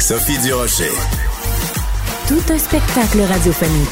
Sophie Durocher. Tout un spectacle radiophonique.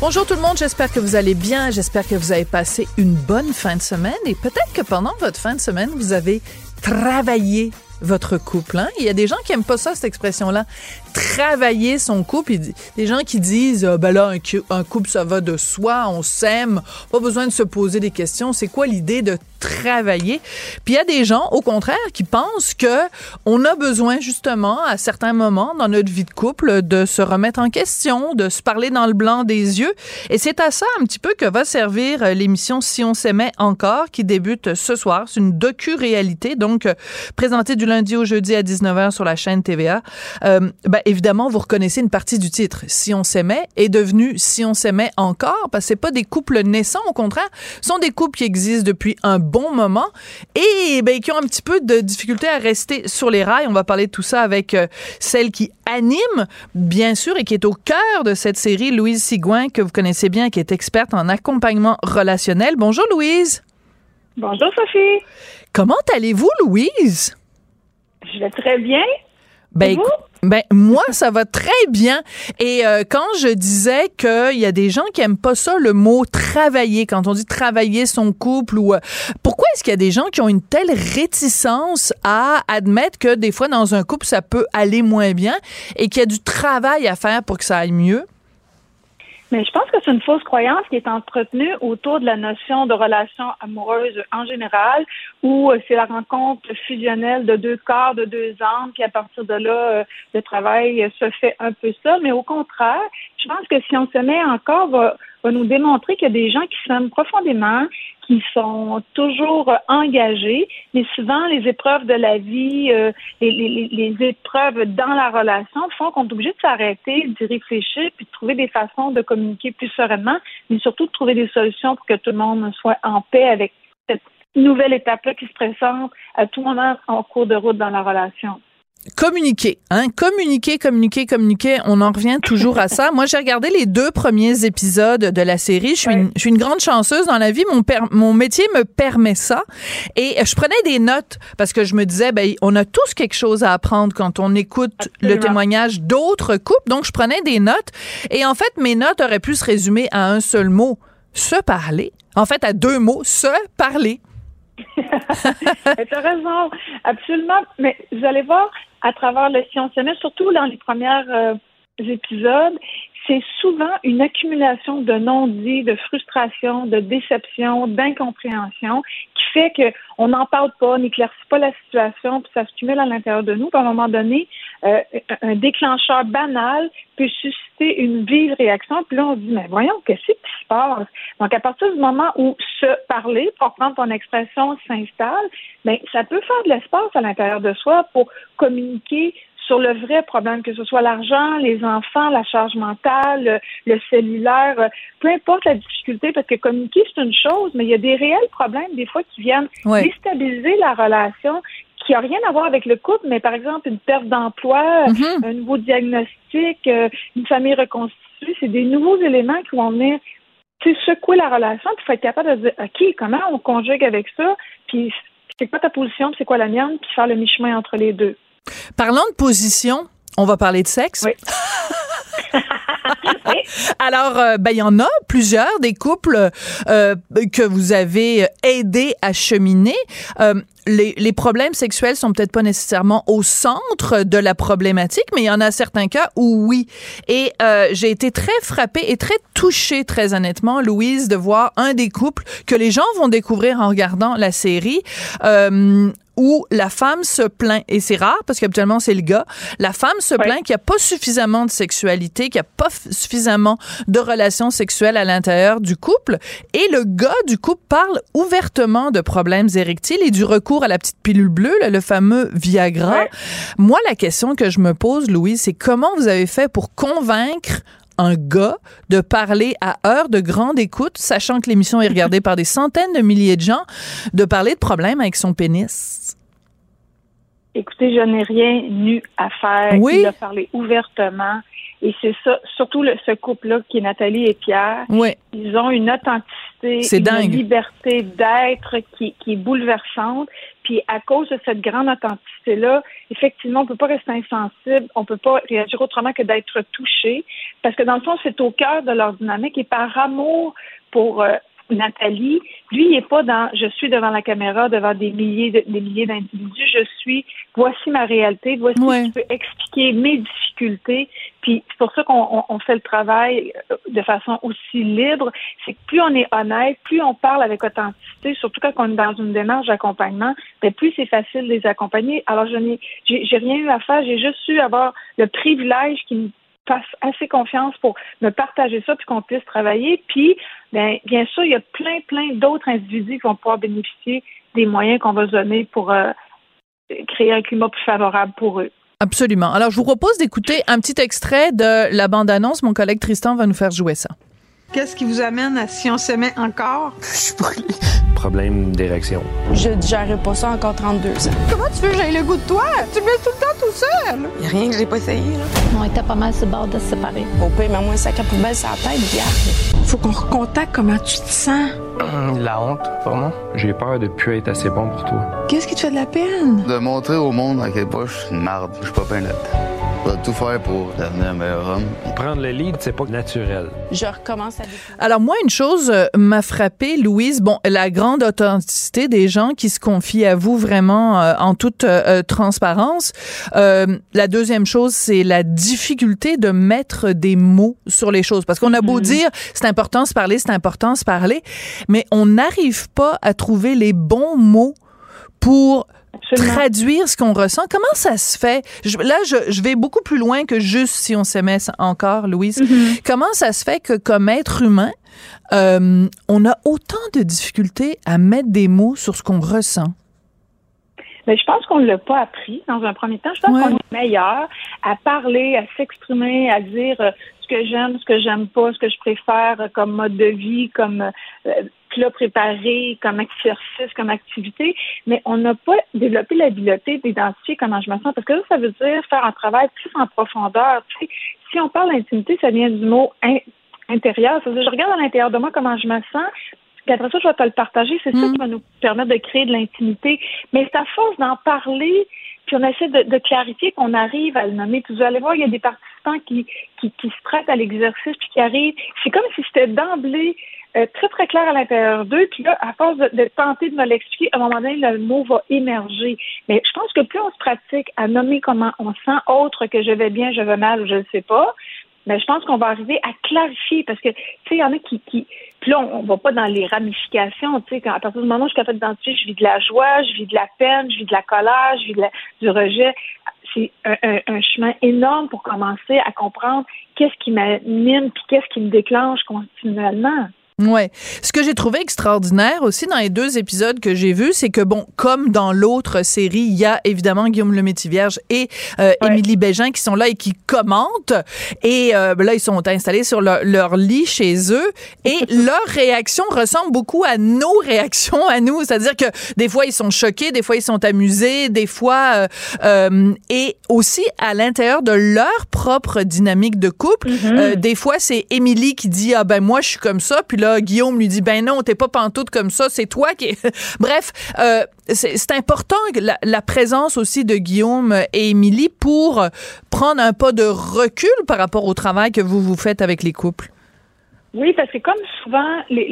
Bonjour tout le monde, j'espère que vous allez bien, j'espère que vous avez passé une bonne fin de semaine et peut-être que pendant votre fin de semaine, vous avez travaillé votre couple. Hein? Il y a des gens qui aiment pas ça, cette expression-là. Travailler son couple. Des gens qui disent, ah, ben là, un, couple, ça va de soi, on s'aime, pas besoin de se poser des questions. C'est quoi l'idée de travailler? Puis il y a des gens, au contraire, qui pensent que on a besoin, justement, à certains moments dans notre vie de couple, de se remettre en question, de se parler dans le blanc des yeux. Et c'est à ça, un petit peu, que va servir euh, l'émission Si on s'aimait encore, qui débute ce soir. C'est une docu-réalité, donc, euh, présentée du lundi au jeudi à 19h sur la chaîne TVA. Euh, ben, évidemment, vous reconnaissez une partie du titre. Si on s'aimait est devenu Si on s'aimait encore, parce que c'est pas des couples naissants, au contraire, ce sont des couples qui existent depuis un bon moment et ben, qui ont un petit peu de difficulté à rester sur les rails. On va parler de tout ça avec euh, celle qui anime, bien sûr, et qui est au cœur de cette série, Louise Sigouin, que vous connaissez bien, qui est experte en accompagnement relationnel. Bonjour, Louise. Bonjour, Sophie. Comment allez-vous, Louise? Je vais très bien. Ben, ben moi ça va très bien. Et euh, quand je disais qu'il y a des gens qui aiment pas ça le mot travailler quand on dit travailler son couple ou euh, pourquoi est-ce qu'il y a des gens qui ont une telle réticence à admettre que des fois dans un couple ça peut aller moins bien et qu'il y a du travail à faire pour que ça aille mieux? Mais je pense que c'est une fausse croyance qui est entretenue autour de la notion de relation amoureuse en général, où euh, c'est la rencontre fusionnelle de deux corps, de deux âmes, puis à partir de là, euh, le travail se fait un peu ça. Mais au contraire, je pense que si on se met encore, va, va nous démontrer qu'il y a des gens qui s'aiment profondément, qui sont toujours engagés, mais souvent les épreuves de la vie, euh, les, les, les, épreuves dans la relation font qu'on est obligé de s'arrêter, d'y réfléchir, puis de trouver des façons de communiquer plus sereinement, mais surtout de trouver des solutions pour que tout le monde soit en paix avec cette nouvelle étape-là qui se présente à tout moment en cours de route dans la relation communiquer, hein, communiquer, communiquer, communiquer. On en revient toujours à ça. Moi, j'ai regardé les deux premiers épisodes de la série. Je suis, une, je suis une grande chanceuse dans la vie. Mon, mon métier me permet ça. Et je prenais des notes parce que je me disais, ben, on a tous quelque chose à apprendre quand on écoute le témoignage d'autres couples. Donc, je prenais des notes. Et en fait, mes notes auraient pu se résumer à un seul mot. Se parler. En fait, à deux mots. Se parler. tu as raison, absolument. Mais vous allez voir, à travers le science surtout dans les premiers euh, épisodes, c'est souvent une accumulation de non-dits, de frustration, de déception, d'incompréhension qui fait qu'on n'en parle pas, n'éclaircit pas la situation, puis ça se cumule à l'intérieur de nous. Puis à un moment donné, euh, un déclencheur banal peut susciter une vive réaction. Puis là, on dit, mais voyons, qu'est-ce qui se passe? Donc, à partir du moment où se parler, pour prendre ton expression, s'installe, ben, ça peut faire de l'espace à l'intérieur de soi pour communiquer sur le vrai problème, que ce soit l'argent, les enfants, la charge mentale, le, cellulaire, peu importe la difficulté, parce que communiquer, c'est une chose, mais il y a des réels problèmes, des fois, qui viennent déstabiliser la relation, qui n'a rien à voir avec le couple, mais par exemple, une perte d'emploi, mm-hmm. un nouveau diagnostic, euh, une famille reconstituée, c'est des nouveaux éléments qui vont venir secouer la relation, puis il faut être capable de dire, OK, comment on conjugue avec ça, puis c'est quoi ta position, c'est quoi la mienne, puis faire le mi-chemin entre les deux. Parlant de position, on va parler de sexe. Oui. Alors, euh, ben, il y en a plusieurs des couples euh, que vous avez aidé à cheminer. Euh, les, les, problèmes sexuels sont peut-être pas nécessairement au centre de la problématique, mais il y en a certains cas où oui. Et j'ai été très frappée et très touchée, très honnêtement, Louise, de voir un des couples que les gens vont découvrir en regardant la série où la femme se plaint, et c'est rare parce qu'habituellement c'est le gars, la femme se plaint qu'il n'y a pas suffisamment de sexualité, qu'il n'y a pas suffisamment de relations sexuelles à l'intérieur du couple, et le gars du couple parle ouvertement de problèmes érectiles et du recours à la petite pilule bleue, le fameux Viagra. Moi, la question que je me pose, Louise, c'est comment vous avez fait pour convaincre un gars de parler à heure de grande écoute, sachant que l'émission est regardée par des centaines de milliers de gens, de parler de problèmes avec son pénis? Écoutez, je n'ai rien eu à faire. Oui. Il a parlé ouvertement. Et c'est ça, surtout le, ce couple-là qui est Nathalie et Pierre. Oui. Ils ont une authenticité, C'est une dingue. liberté d'être qui, qui est bouleversante. Puis à cause de cette grande authenticité-là, effectivement, on peut pas rester insensible, on peut pas réagir autrement que d'être touché, parce que dans le fond, c'est au cœur de leur dynamique et par amour pour euh, Nathalie, lui, il est pas dans je suis devant la caméra, devant des milliers de, des milliers d'individus, je suis voici ma réalité, voici Ouais. je peux expliquer mes difficultés. Puis c'est pour ça qu'on on- on fait le travail euh, de façon aussi libre. C'est que plus on est honnête, plus on parle avec authenticité, surtout quand on est dans une démarche d'accompagnement, ben plus c'est facile de les accompagner. Alors je n'ai j'ai rien eu à faire, j'ai juste eu avoir le privilège qu'ils me fassent assez confiance pour me partager ça puis qu'on puisse travailler. Puis ben bien sûr, il y a plein plein d'autres individus qui vont pouvoir bénéficier des moyens qu'on va se donner pour euh, créer un climat plus favorable pour eux. Absolument. Alors, je vous propose d'écouter un petit extrait de la bande-annonce. Mon collègue Tristan va nous faire jouer ça. Qu'est-ce qui vous amène à si on s'aimait encore? Je suis brûlé. Problème d'érection. Je digérerai pas ça encore 32 ans. Comment tu veux que j'aille le goût de toi? Tu me laisses tout le temps tout seul. Y a rien que j'ai pas essayé, là. On était pas mal sur le bord de se séparer. Au pire, mets-moi un sac à poubelle sur la tête, garde. Faut qu'on recontacte comment tu te sens. La honte, vraiment. J'ai peur de plus être assez bon pour toi. Qu'est-ce qui te fait de la peine? De montrer au monde à quel point je suis une marde. Je suis pas bien là-dedans. Je vais tout faire pour devenir un meilleur homme. Prendre le lead, c'est pas naturel. Je recommence à. Alors moi, une chose euh, m'a frappée, Louise, bon, la grande authenticité des gens qui se confient à vous vraiment euh, en toute euh, euh, transparence. Euh, la deuxième chose, c'est la difficulté de mettre des mots sur les choses. Parce qu'on a beau dire, c'est important se parler, c'est important se parler, mais on n'arrive pas à trouver les bons mots pour Absolument. traduire ce qu'on ressent. Comment ça se fait? Je- là, je, je vais beaucoup plus loin que juste si on s'aimait encore, Louise. Comment ça se fait que comme être humain, euh, on a autant de difficultés à mettre des mots sur ce qu'on ressent? Mais je pense qu'on ne l'a pas appris dans un premier temps. Je pense Ouais. qu'on est meilleur à parler, à s'exprimer, à dire euh, ce que j'aime, ce que j'aime pas, ce que je préfère euh, comme mode de vie, comme euh, plat préparé, comme exercice, comme activité. Mais on n'a pas développé l'habileté d'identifier comment je me sens. Parce que ça, ça veut dire faire un travail plus en profondeur. Tu sais, si on parle d'intimité, ça vient du mot in- intérieur. Ça veut dire, je regarde à l'intérieur de moi comment je me sens. Puis après ça, je vais te le partager. C'est ça qui va nous permettre de créer de l'intimité. Mais c'est à force d'en parler, puis on essaie de, de clarifier qu'on arrive à le nommer. Puis vous allez voir, il y a des participants qui, qui, qui se prêtent à l'exercice, puis qui arrivent. C'est comme si c'était d'emblée euh, très, très clair à l'intérieur d'eux. Puis là, à force de, de tenter de me l'expliquer, à un moment donné, le mot va émerger. Mais je pense que plus on se pratique à nommer comment on sent, autre que je vais bien, je vais mal ou je ne sais pas, mais je pense qu'on va arriver à clarifier parce que, tu sais, il y en a qui, qui puis là, on, on va pas dans les ramifications, tu sais, à partir du moment où je suis capable d'identifier, je vis de la joie, je vis de la peine, je vis de la colère, je vis de la- du rejet. C'est un, un- un chemin énorme pour commencer à comprendre qu'est-ce qui m'anime puis qu'est-ce qui me déclenche continuellement. Ouais. Ce que j'ai trouvé extraordinaire aussi dans les deux épisodes que j'ai vus, c'est que bon, comme dans l'autre série, il y a évidemment Guillaume le Métivierge et euh, Ouais. Émilie Bégin qui sont là et qui commentent. Et euh, ben là, ils sont installés sur leur, leur lit chez eux et leur réaction ressemble beaucoup à nos réactions à nous. C'est-à-dire que des fois, ils sont choqués, des fois, ils sont amusés, des fois... euh, euh, et aussi à l'intérieur de leur propre dynamique de couple. Euh, des fois, c'est Émilie qui dit ah ben moi je suis comme ça, puis là Guillaume lui dit ben non t'es pas pantoute comme ça, c'est toi qui. Bref, euh, c'est important la, présence aussi de Guillaume et Émilie pour prendre un pas de recul par rapport au travail que vous vous faites avec les couples. Oui, parce que comme souvent, les-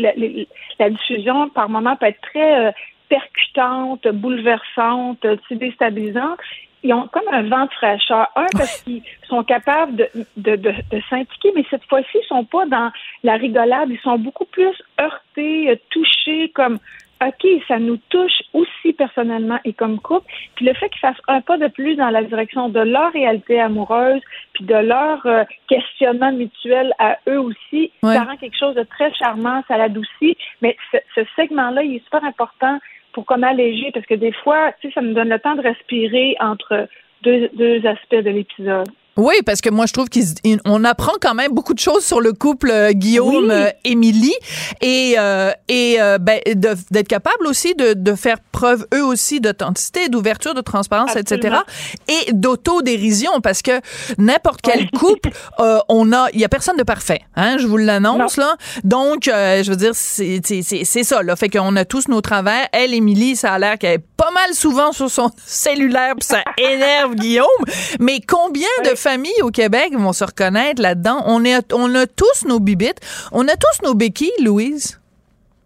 la- diffusion, par moment, peut être très euh, percutante, bouleversante, euh, déstabilisante. Ils ont comme un vent de fraîcheur. Un, parce qu'ils sont capables de, de, de, de s'impliquer, mais cette fois-ci, ils sont pas dans la rigolade. Ils sont beaucoup plus heurtés, euh, touchés, comme OK, ça nous touche aussi personnellement et comme couple. Puis le fait qu'ils fassent un pas de plus dans la direction de leur réalité amoureuse, puis de leur euh, questionnement mutuel à eux aussi, ça rend quelque chose de très charmant, ça l'adoucit. Mais ce, ce segment-là, il est super important pour comme alléger, parce que des fois, tu sais, ça nous donne le temps de respirer entre deux, deux aspects de l'épisode. Oui, parce que moi, je trouve qu'on apprend quand même beaucoup de choses sur le couple euh, Guillaume-Émilie euh, et, euh, et ben, d'être capable aussi de, de, faire preuve, eux aussi, d'authenticité, d'ouverture, de transparence, etc. Et d'autodérision, parce que n'importe quel couple, on a, il y a personne de parfait, hein, je vous l'annonce, là. Donc, je veux dire, c'est ça, là. Fait qu'on a tous nos travers. Elle, Émilie, ça a l'air qu'elle est pas mal souvent sur son cellulaire, puis ça énerve Guillaume. Mais combien de familles au Québec vont se reconnaître là-dedans. On, est, on a tous nos bibites. On a tous nos béquilles, Louise.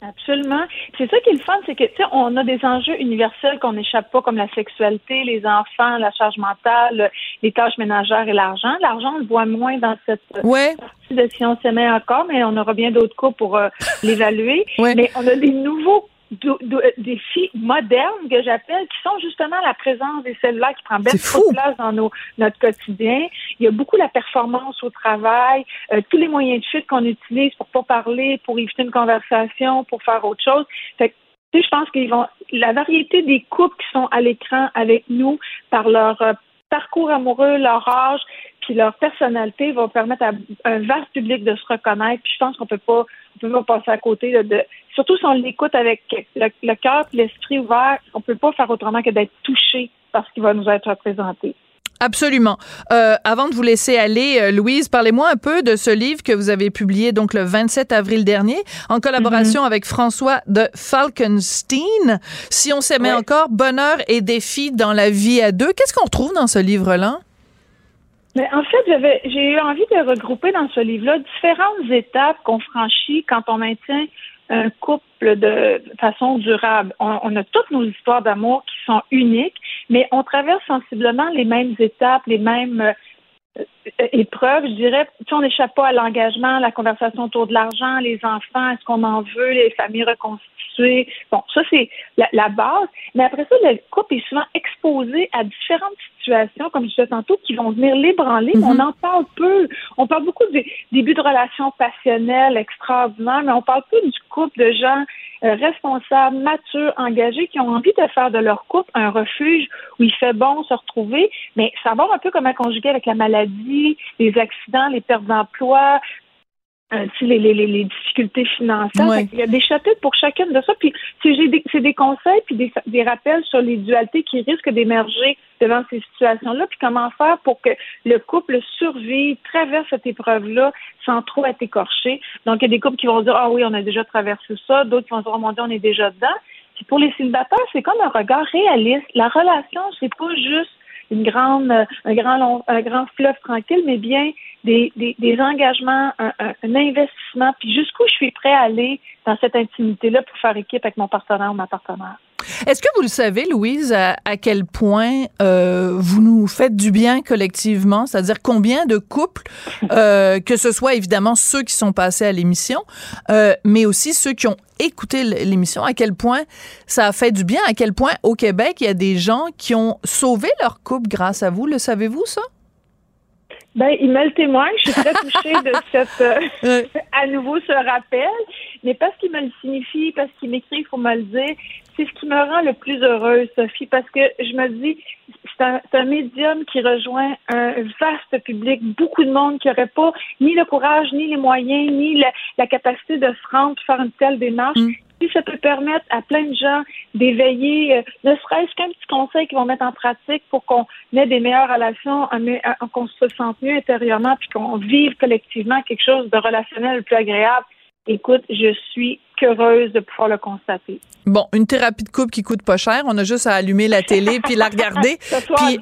Absolument. C'est ça qui est le fun, c'est que tu sais, on a des enjeux universels qu'on n'échappe pas, comme la sexualité, les enfants, la charge mentale, les tâches ménagères et l'argent. L'argent, on le voit moins dans cette partie de si on s'aimait encore, mais on aura bien d'autres cas pour euh, l'évaluer. Mais on a des nouveaux des filles modernes que j'appelle, qui sont justement la présence des cellulaires qui prend bien trop de place dans nos, notre quotidien. Il y a beaucoup la performance au travail, euh, tous les moyens de fuite qu'on utilise pour pas parler, pour éviter une conversation, pour faire autre chose. Fait que, je pense qu'ils vont la variété des couples qui sont à l'écran avec nous par leur euh, parcours amoureux, leur âge, puis leur personnalité va permettre à un vaste public de se reconnaître. Puis je pense qu'on peut pas, on peut pas passer à côté de, surtout si on l'écoute avec le, cœur et l'esprit ouvert, on peut pas faire autrement que d'être touché par ce qui va nous être représenté. Absolument. Euh, avant de vous laisser aller, euh, Louise, parlez-moi un peu de ce livre que vous avez publié donc le 27 avril dernier en collaboration mm-hmm. avec François de Falkenstein. Si on s'aimait encore, bonheur et défis dans la vie à deux. Qu'est-ce qu'on retrouve dans ce livre-là? Mais en fait, j'avais, j'ai eu envie de regrouper dans ce livre-là différentes étapes qu'on franchit quand on maintient un couple de façon durable. On, a toutes nos histoires d'amour qui sont uniques, mais on traverse sensiblement les mêmes étapes, les mêmes euh, épreuves, je dirais. Tu on n'échappe pas à l'engagement, la conversation autour de l'argent, les enfants, est-ce qu'on en veut, les familles reconstituées Bon, ça, c'est la, base. Mais après ça, le couple est souvent exposé à différentes situations, comme je disais tantôt, qui vont venir l'ébranler. Mm On en parle peu. On parle beaucoup des débuts de relations passionnelles extraordinaires, mais on parle peu du couple de gens euh, responsables, matures, engagés, qui ont envie de faire de leur couple un refuge où il fait bon se retrouver, mais savoir un peu comment conjuguer avec la maladie, les accidents, les pertes d'emploi, euh, les, les, les, difficultés financières. Il y a des chapitres pour chacune de ça. Puis c'est des, des, conseils puis des, des, rappels sur les dualités qui risquent d'émerger devant ces situations-là. Puis comment faire pour que le couple survive, traverse cette épreuve-là sans trop être écorché. Donc il y a des couples qui vont dire ah oui on a déjà traversé ça, d'autres qui vont dire oh mon Dieu on est déjà dedans. Puis pour les célibataires c'est comme un regard réaliste. La relation c'est pas juste une grande, un grand long, un grand fleuve tranquille, mais bien des, des, des engagements, un, un, investissement, puis jusqu'où je suis prêt à aller dans cette intimité-là pour faire équipe avec mon partenaire ou ma partenaire? Est-ce que vous le savez, Louise, à, quel point euh, vous nous faites du bien collectivement? C'est-à-dire combien de couples, euh, que ce soit évidemment ceux qui sont passés à l'émission, euh, mais aussi ceux qui ont écouté l'émission, à quel point ça a fait du bien, à quel point au Québec, il y a des gens qui ont sauvé leur couple grâce à vous? Le savez-vous, ça? Ben, il me le témoigne. Je suis très touchée de cette, euh, à nouveau ce rappel. Mais parce qu'il me le signifie, parce qu'il m'écrit, il faut me le dire. C'est ce qui me rend le plus heureuse, Sophie, parce que je me dis, c'est un, un, médium qui rejoint un vaste public, beaucoup de monde qui n'aurait pas ni le courage, ni les moyens, ni la, capacité de se rendre, faire une telle démarche. Mm si ça peut permettre à plein de gens d'éveiller, euh, ne serait-ce qu'un petit conseil qu'ils vont mettre en pratique pour qu'on ait des meilleures relations, qu'on se sente mieux intérieurement, puis qu'on vive collectivement quelque chose de relationnel plus agréable, écoute, je suis heureuse de pouvoir le constater. Bon, une thérapie de couple qui coûte pas cher, on a juste à allumer la télé puis la regarder. puis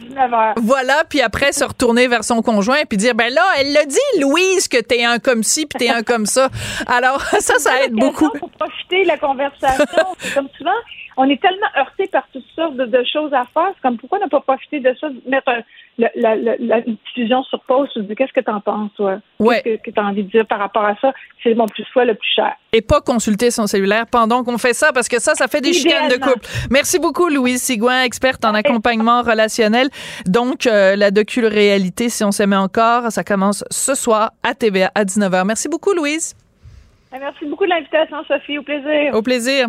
voilà, puis après se retourner vers son conjoint puis dire ben là, elle l'a dit Louise que t'es un comme ci puis t'es un comme ça. Alors ça ça aide beaucoup. Pour profiter de la conversation, comme souvent on est tellement heurté par toutes sortes de, choses à faire. C'est comme pourquoi ne pas profiter de ça, mettre la, la, la, diffusion sur pause, tu qu'est-ce que tu en penses, toi? Ouais. Qu'est-ce que, tu as envie de dire par rapport à ça? C'est mon plus choix le plus cher. Et pas consulter son cellulaire pendant qu'on fait ça, parce que ça, ça fait des chicanes de couple. Merci beaucoup, Louise Sigouin, experte en accompagnement relationnel. Donc, euh, la docu-réalité, si on s'aimait encore, ça commence ce soir à TVA à 19h. Merci beaucoup, Louise. Merci beaucoup de l'invitation, Sophie. Au plaisir. Au plaisir.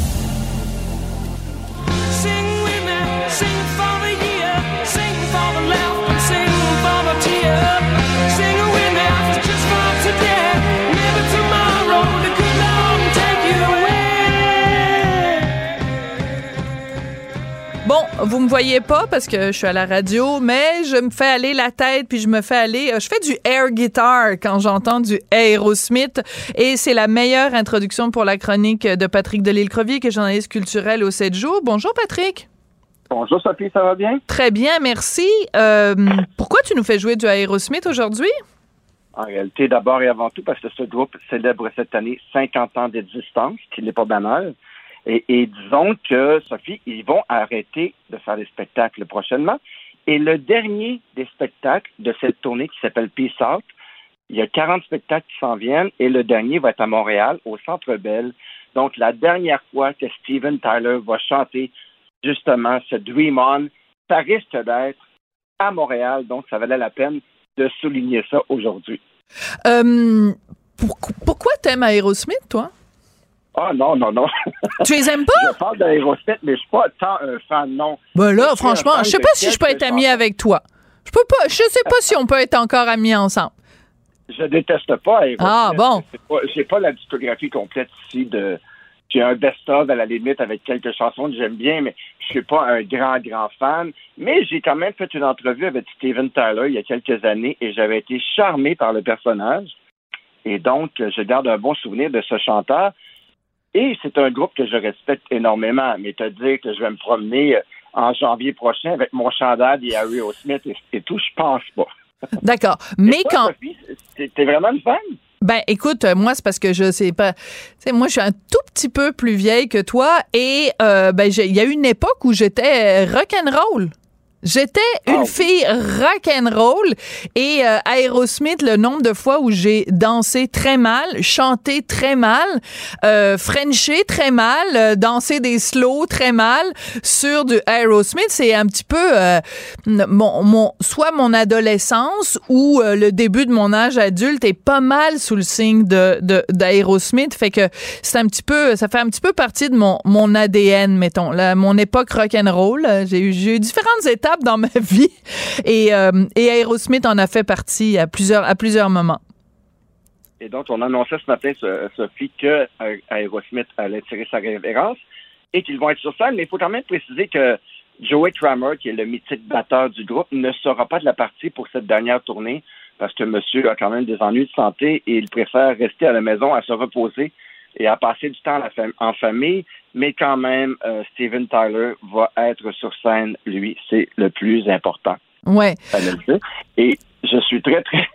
Vous me voyez pas parce que je suis à la radio, mais je me fais aller la tête puis je me fais aller. Euh, je fais du air guitar quand j'entends du Aerosmith et c'est la meilleure introduction pour la chronique de Patrick Delisle-Crevier, qui est journaliste culturel au 7 jours. Bonjour Patrick. Bonjour Sophie, ça va bien? Très bien, merci. Euh, pourquoi tu nous fais jouer du Aerosmith aujourd'hui? En réalité, d'abord et avant tout, parce que ce groupe célèbre cette année 50 ans d'existence, qui n'est pas banal. Et, disons que, Sophie, ils vont arrêter de faire des spectacles prochainement. Et le dernier des spectacles de cette tournée qui s'appelle Peace Out, il y a 40 spectacles qui s'en viennent et le dernier va être à Montréal, au Centre Bell. Donc, la dernière fois que Steven Tyler va chanter justement ce Dream On, ça risque d'être à Montréal. Donc, ça valait la peine de souligner ça aujourd'hui. Euh, pourquoi t'aimes Aerosmith, toi? Ah non, non, non. Tu les aimes pas? Je parle d'Aerosmith, mais je suis pas tant un fan, non. Ben là, franchement, je sais pas si je peux être ami avec toi. Je peux pas, je sais pas si on peut être encore amis ensemble. Je déteste pas Aerosmith. Ah bon? J'ai pas, la discographie complète ici de. J'ai un best-of à la limite avec quelques chansons que j'aime bien, mais je suis pas un grand, grand fan. Mais j'ai quand même fait une entrevue avec Steven Tyler il y a quelques années et j'avais été charmé par le personnage. Et donc, je garde un bon souvenir de ce chanteur. Et c'est un groupe que je respecte énormément. Mais te dire que je vais me promener euh, en janvier prochain avec mon chandail et Harry Smith et, tout, je pense pas. D'accord. Mais quand. T'es vraiment une fan? Ben, écoute, euh, moi, c'est parce que je sais pas. Tu moi, je suis un tout petit peu plus vieille que toi et euh, ben, il y a eu une époque où j'étais rock'n'roll. J'étais une ah fille rock and roll et euh, Aerosmith le nombre de fois où j'ai dansé très mal, chanté très mal, euh, frenché très mal, euh, dansé des slow très mal sur du Aerosmith, c'est un petit peu euh, mon, mon soit mon adolescence ou le début de mon âge adulte est pas mal sous le signe de d'Aerosmith, fait que c'est un petit peu ça fait un petit peu partie de mon mon ADN mettons, là, mon époque rock and roll, j'ai eu j'ai eu différentes étapes dans ma vie. Et, euh, et Aerosmith en a fait partie à plusieurs, à plusieurs moments. Et donc, on annonçait ce matin, Sophie, que euh, Aerosmith allait tirer sa révérence et qu'ils vont être sur scène. Mais il faut quand même préciser que Joey Kramer, qui est le mythique batteur du groupe, ne sera pas de la partie pour cette dernière tournée parce que monsieur a quand même des ennuis de santé et il préfère rester à la maison à se reposer et à passer du temps en famille mais quand même, euh, Steven Tyler va être sur scène, lui, c'est le plus important. Ouais. Et je suis très, très,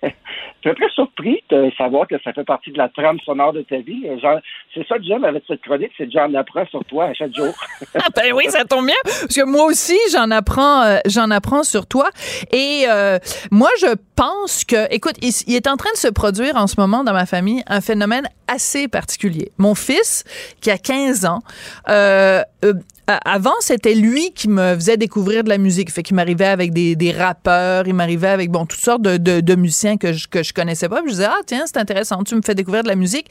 très, très surpris de savoir que ça fait partie de la trame sonore de ta vie. Genre, c'est ça que j'aime avec cette chronique, c'est que j'en apprends sur toi à chaque jour. ah ben oui, ça tombe bien, parce que moi aussi, j'en apprends, euh, j'en apprends sur toi. Et euh, moi, je pense que, écoute, il, est en train de se produire en ce moment dans ma famille un phénomène assez particulier. Mon fils, qui a 15 ans, euh, euh avant, c'était lui qui me faisait découvrir de la musique. Fait qu'il m'arrivait avec des, rappeurs, il m'arrivait avec bon toutes sortes de, musiciens que je, que je connaissais pas. Puis je disais ah tiens c'est intéressant, tu me fais découvrir de la musique.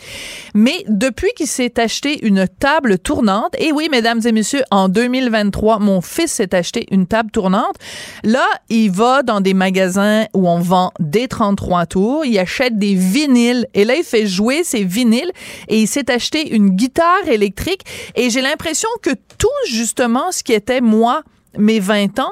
Mais depuis qu'il s'est acheté une table tournante, et oui mesdames et messieurs, en 2023, mon fils s'est acheté une table tournante. Là, il va dans des magasins où on vend des 33 tours, il achète des vinyles et là il fait jouer ses vinyles et il s'est acheté une guitare électrique et j'ai l'impression que tout justement ce qui était moi mes 20 ans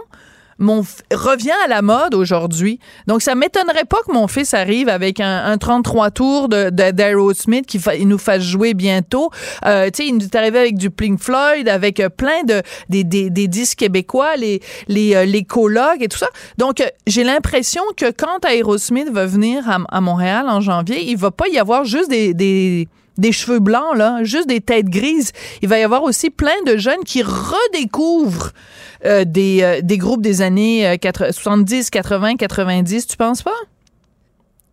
revient à la mode aujourd'hui. Donc, ça m'étonnerait pas que mon fils arrive avec un, 33 tours d'Aerosmith qui il nous fasse jouer bientôt. Euh, tu sais, il nous est arrivé avec du Pink Floyd, avec euh, plein de des, des, des, disques québécois, les les, euh, les colocs et tout ça. Donc, j'ai l'impression que quand Aerosmith va venir à, Montréal en janvier, il va pas y avoir juste des des cheveux blancs, là, juste des têtes grises. Il va y avoir aussi plein de jeunes qui redécouvrent euh, des, euh, des groupes des années 70, 80, 90. Tu penses pas?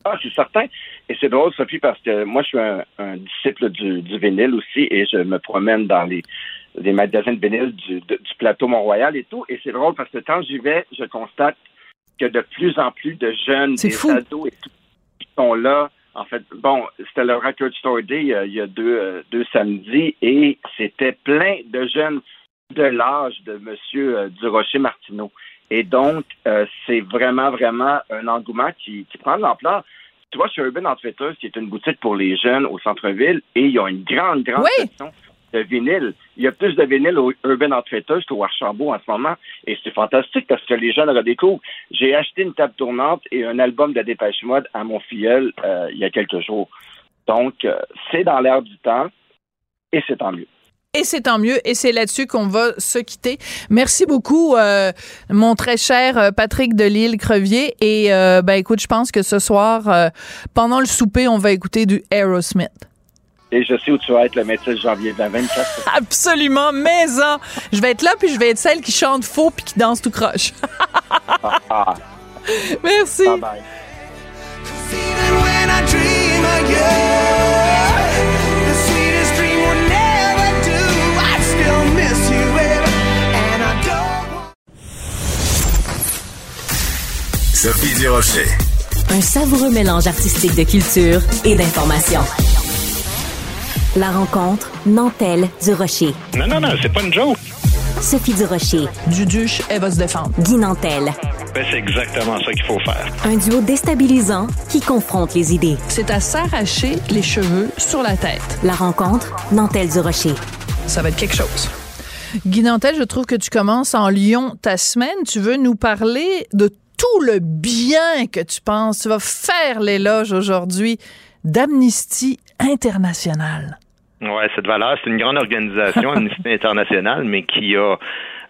Ah, suis certain. Et c'est drôle, Sophie, parce que moi, je suis un, disciple du, du, vinyle aussi et je me promène dans les, les magasins de vinyle du, du plateau Mont-Royal et tout. Et c'est drôle parce que quand j'y vais, je constate que de plus en plus de jeunes, des fou. ados et tout, qui sont là en fait, bon, c'était le Record Store Day euh, il y a deux, euh, deux samedis et c'était plein de jeunes de l'âge de M. Euh, Durocher-Martineau. Et donc, c'est vraiment, vraiment un engouement qui, qui prend de l'ampleur. Tu vois, chez Urban Outfitters, qui est une boutique pour les jeunes au centre-ville, et ils ont une grande, grande oui de vinyle. Il y a plus de vinyle au Urban Outfitters qu'au Archambault en ce moment. Et c'est fantastique parce que les jeunes redécouvrent. J'ai acheté une table tournante et un album de Dépêche Mode à mon filleul euh, il y a quelques jours. Donc, euh, c'est dans l'air du temps et c'est tant mieux. Et c'est tant mieux. Et c'est là-dessus qu'on va se quitter. Merci beaucoup, euh, mon très cher Patrick de Lille Crevier. Et ben écoute, je pense que ce soir, pendant le souper, on va écouter du Aerosmith. Et je sais où tu vas être le médecin janvier 2024. Absolument, maison. Je vais être là, puis je vais être celle qui chante faux puis qui danse tout croche. ah, Merci. Bye bye. Sophie Durocher. Un savoureux mélange artistique de culture et d'information. La rencontre Nantel du Rocher. Non, non, non, c'est pas une joke. Sophie du Rocher. Duduche, elle va se défendre. Guy Nantel. Ben, c'est exactement ça qu'il faut faire. Un duo déstabilisant qui confronte les idées. C'est à s'arracher les cheveux sur la tête. La rencontre Nantel du Rocher. Ça va être quelque chose. Guy Nantel, je trouve que tu commences en Lyon ta semaine. Tu veux nous parler de tout le bien que tu penses. Tu vas faire l'éloge aujourd'hui d'Amnesty International. Oui, cette valeur, c'est une grande organisation, Amnesty International, mais qui a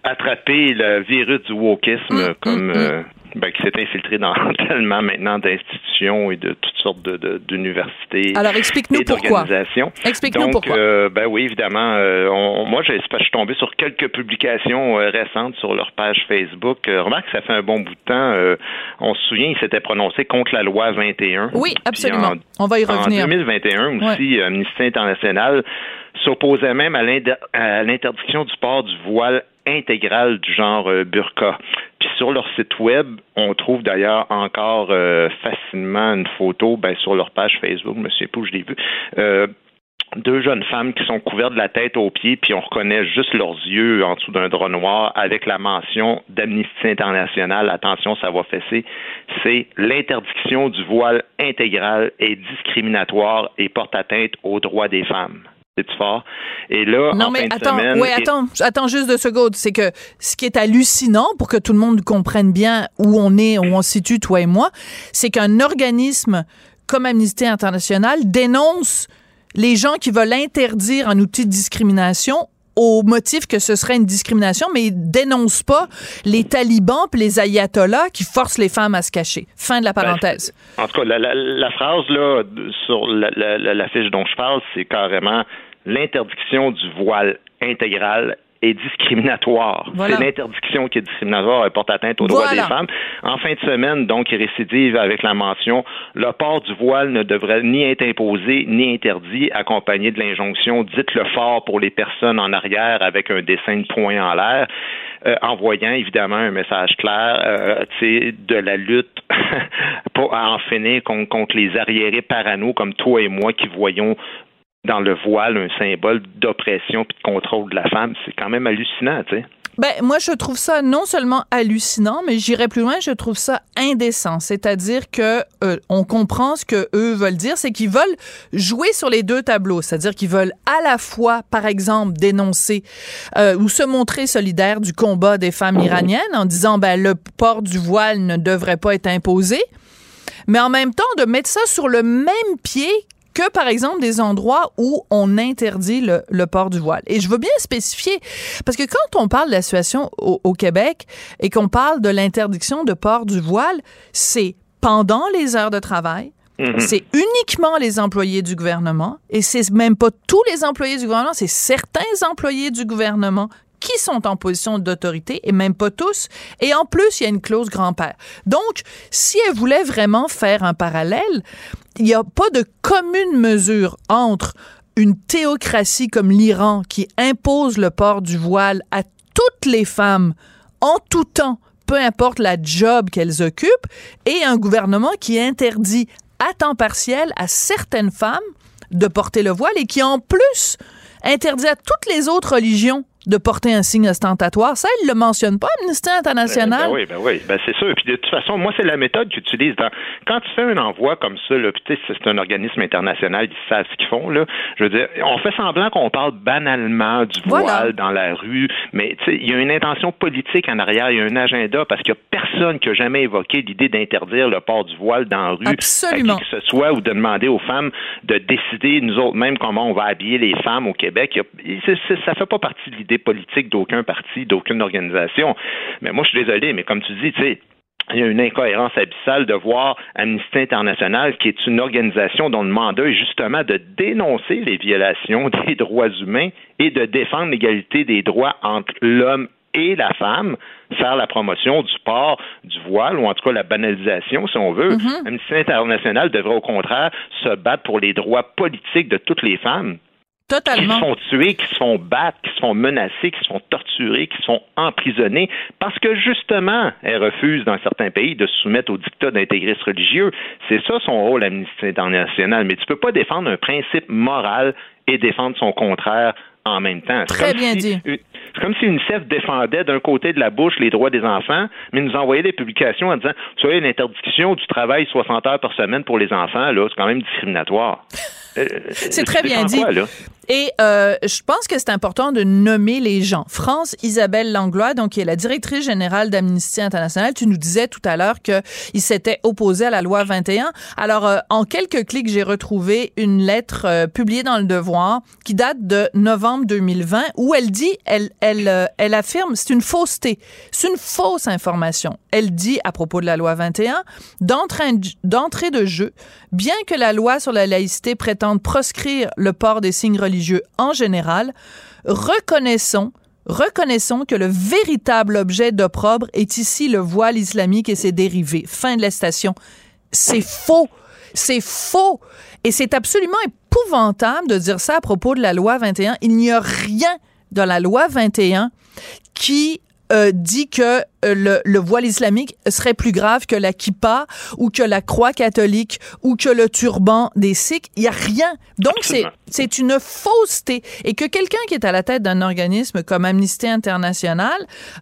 attrapé le virus du wokisme mm, comme mm, mm. Euh, ben, qui s'est infiltré dans tellement maintenant d'institutions et de toutes sortes de, d'universités. Alors explique-nous pourquoi. Explique-nous pourquoi. Euh, ben oui, évidemment. Euh, moi, je, je suis tombé sur quelques publications euh, récentes sur leur page Facebook. remarque, ça fait un bon bout de temps. on se souvient, ils s'étaient prononcés contre la loi 21. Oui, absolument. on va y revenir. En 2021 aussi, Amnesty International s'opposait même à l'interdiction du port du voile intégral du genre euh, burqa. Puis sur leur site web, on trouve d'ailleurs encore euh, facilement une photo, ben, sur leur page Facebook, je me je l'ai vu, euh, deux jeunes femmes qui sont couvertes de la tête aux pieds, puis on reconnaît juste leurs yeux en dessous d'un drap noir avec la mention d'Amnesty International, attention, ça va fesser, c'est l'interdiction du voile intégral est discriminatoire et porte atteinte aux droits des femmes. C'est fort. Et là, non, mais attends, ouais, attends, attends juste deux secondes. C'est que ce qui est hallucinant pour que tout le monde comprenne bien où on est, où on se situe, toi et moi, c'est qu'un organisme comme Amnesty International dénonce les gens qui veulent interdire un outil de discrimination au motif que ce serait une discrimination, mais ils dénoncent pas les talibans et les ayatollahs qui forcent les femmes à se cacher. Fin de la ben, parenthèse. en tout cas, la, phrase là sur la, fiche dont je parle, c'est carrément l'interdiction du voile intégral est discriminatoire. C'est l'interdiction qui est discriminatoire et porte atteinte aux droits des femmes. En fin de semaine, donc, il récidive avec la mention le port du voile ne devrait ni être imposé ni interdit, accompagné de l'injonction dites-le fort pour les personnes en arrière avec un dessin de poing en l'air. Euh, envoyant évidemment un message clair euh, de la lutte pour en finir contre, contre les arriérés parano comme toi et moi qui voyons dans le voile un symbole d'oppression puis de contrôle de la femme. C'est quand même hallucinant, tu sais. Ben, moi, je trouve ça non seulement hallucinant, mais j'irais plus loin, je trouve ça indécent. C'est-à-dire que euh, on comprend ce que eux veulent dire, c'est qu'ils veulent jouer sur les deux tableaux. C'est-à-dire qu'ils veulent à la fois, par exemple, dénoncer euh, ou se montrer solidaires du combat des femmes iraniennes en disant, ben, le port du voile ne devrait pas être imposé mais en même temps de mettre ça sur le même pied que, par exemple, des endroits où on interdit le, port du voile. Et je veux bien spécifier, parce que quand on parle de la situation au, Québec et qu'on parle de l'interdiction de port du voile, c'est pendant les heures de travail, mhm. C'est uniquement les employés du gouvernement et c'est même pas tous les employés du gouvernement, c'est certains employés du gouvernement qui sont en position d'autorité et même pas tous. Et en plus, il y a une clause grand-père. Donc, si elle voulait vraiment faire un parallèle, il n'y a pas de commune mesure entre une théocratie comme l'Iran qui impose le port du voile à toutes les femmes en tout temps, peu importe la job qu'elles occupent, et un gouvernement qui interdit à temps partiel à certaines femmes de porter le voile et qui en plus interdit à toutes les autres religions de porter un signe ostentatoire. Ça, il le mentionne pas, Amnesty International. Ben, oui, ben oui, ben c'est. Et puis de toute façon, moi, c'est la méthode qu'ils utilisent. Quand tu fais un envoi comme ça, c'est un organisme international, ils savent ce qu'ils font. Là. Je veux dire, on fait semblant qu'on parle banalement du voile dans la rue, mais il y a une intention politique en arrière, il y a un agenda, parce qu'il n'y a personne qui a jamais évoqué l'idée d'interdire le port du voile dans la rue, Absolument. à qui que ce soit, ou de demander aux femmes de décider, nous autres même, comment on va habiller les femmes au Québec. Ça ne fait pas partie de l'idée politique d'aucun parti, d'aucune organisation. Mais moi, je suis désolé, mais comme tu dis, tu sais, il y a une incohérence abyssale de voir Amnesty International, qui est une organisation dont le mandat est justement de dénoncer les violations des droits humains et de défendre l'égalité des droits entre l'homme et la femme, faire la promotion du port du voile, ou en tout cas la banalisation, si on veut. Mm-hmm. Amnesty International devrait au contraire se battre pour les droits politiques de toutes les femmes Totalement. Qui se font tuer, qui se font battre, qui se font menacer, qui se font torturer, qui se font emprisonner, parce que justement, elles refusent dans certains pays de se soumettre au dictat d'intégrisme religieux. C'est ça son rôle, Amnesty International. Mais tu peux pas défendre un principe moral et défendre son contraire en même temps. Très bien dit. C'est comme si UNICEF défendait d'un côté de la bouche les droits des enfants, mais nous envoyait des publications en disant, vous savez, l'interdiction du travail 60 heures par semaine pour les enfants, là, c'est quand même discriminatoire. Euh, c'est très bien dit. Et euh, je pense que c'est important de nommer les gens. France Isabelle Langlois, donc qui est la directrice générale d'Amnesty International, tu nous disais tout à l'heure qu'il s'était opposé à la loi 21. Alors, euh, en quelques clics, j'ai retrouvé une lettre euh, publiée dans Le Devoir qui date de novembre 2020 où elle dit, elle, elle, euh, elle affirme, c'est une fausseté, c'est une fausse information. Elle dit à propos de la loi 21, d'entrée de jeu, bien que la loi sur la laïcité prétende proscrire le port des signes religieux en général, reconnaissons Reconnaissons que le véritable objet d'opprobre est ici le voile islamique et ses dérivés. Fin de la station. C'est faux. C'est faux. Et c'est absolument épouvantable de dire ça à propos de la loi 21. Il n'y a rien dans la loi 21 qui euh, dit que euh, le, voile islamique serait plus grave que la kippa ou que la croix catholique ou que le turban des sikhs. Il y a rien. Donc c'est c'est une fausseté et que quelqu'un qui est à la tête d'un organisme comme Amnesty International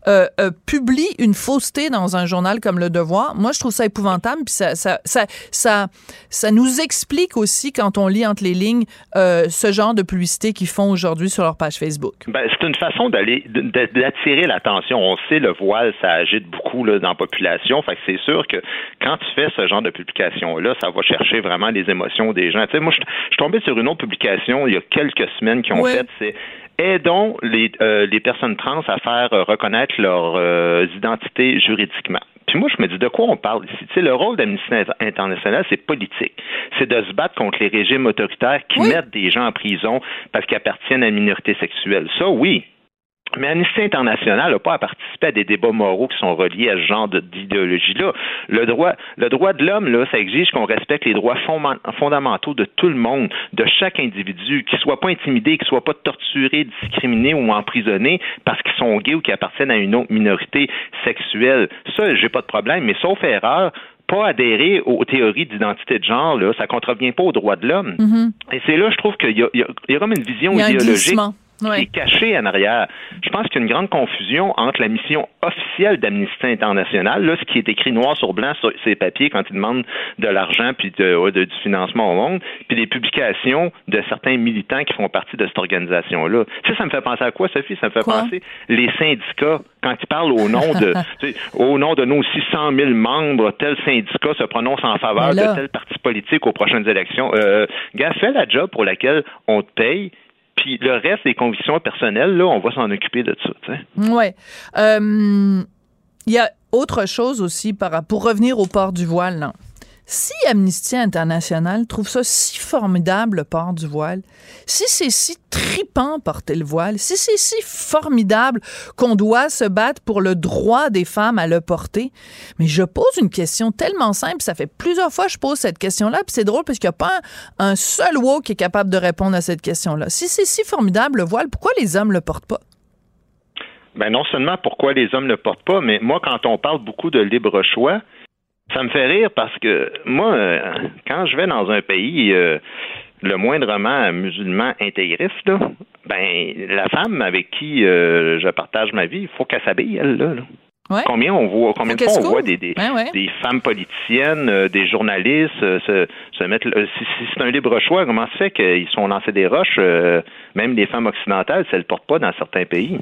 euh, euh, publie une fausseté dans un journal comme Le Devoir. Moi, je trouve ça épouvantable. Puis ça ça ça ça, ça nous explique aussi quand on lit entre les lignes ce genre de publicité qu'ils font aujourd'hui sur leur page Facebook. Ben, c'est une façon d'aller d'attirer l'attention. On sait le voile ça agite beaucoup là, dans la population. Fait que c'est sûr que quand tu fais ce genre de publication-là, ça va chercher vraiment les émotions des gens. Tu sais, moi, je suis tombé sur une autre publication il y a quelques semaines qui ont fait, c'est aidons les, euh, les personnes trans à faire reconnaître leur euh, identité juridiquement. Puis moi, je me dis, de quoi on parle ici? Tu sais, le rôle d'Amnesty International, c'est politique. C'est de se battre contre les régimes autoritaires qui mettent des gens en prison parce qu'ils appartiennent à une minorité sexuelle. Ça, oui, mais Amnesty International n'a pas à participer à des débats moraux qui sont reliés à ce genre d'idéologie-là. Le droit, le droit de l'homme, là, ça exige qu'on respecte les droits fondamentaux de tout le monde, de chaque individu, qu'ils ne soient pas intimidés, qu'ils ne soient pas torturés, discriminés ou emprisonnés parce qu'ils sont gays ou qu'ils appartiennent à une autre minorité sexuelle. Ça, j'ai pas de problème, mais sauf erreur, pas adhérer aux théories d'identité de genre, là, ça contrevient pas aux droits de l'homme. Mm-hmm. Et c'est là, je trouve qu'il y, y, a comme une vision idéologique. Qui est caché en arrière. Je pense qu'il y a une grande confusion entre la mission officielle d'Amnesty International, là, ce qui est écrit noir sur blanc sur ces papiers quand ils demandent de l'argent puis de, du financement au monde, puis des publications de certains militants qui font partie de cette organisation-là. Ça, ça me fait penser à quoi, Sophie? Ça me fait penser les syndicats quand ils parlent au nom de au nom de nos 600 000 membres, tel syndicat se prononce en faveur de tel parti politique aux prochaines élections. Euh, gars, fais la job pour laquelle on te paye puis le reste des convictions personnelles, là, on va s'en occuper de ça. Oui. Euh, il y a autre chose aussi pour revenir au port du voile. Là. Si Amnesty International trouve ça si formidable, le port du voile, si c'est si tripant porter le voile, si c'est si formidable qu'on doit se battre pour le droit des femmes à le porter, mais je pose une question tellement simple, ça fait plusieurs fois que je pose cette question-là, puis c'est drôle parce qu'il n'y a pas un, seul woke qui est capable de répondre à cette question-là. Si c'est si formidable le voile, pourquoi les hommes le portent pas? Ben non seulement pourquoi les hommes ne le portent pas, mais moi, quand on parle beaucoup de libre choix, ça me fait rire parce que moi, euh, quand je vais dans un pays euh, le moindrement musulman intégriste, là, ben la femme avec qui euh, je partage ma vie, il faut qu'elle s'habille, elle, là. Combien on voit, combien de fois on voit des, des, des femmes politiciennes, des journalistes se, se mettre. si, c'est un libre choix, comment se fait qu'ils sont lancés des roches, même les femmes occidentales, ça ne le portent pas dans certains pays?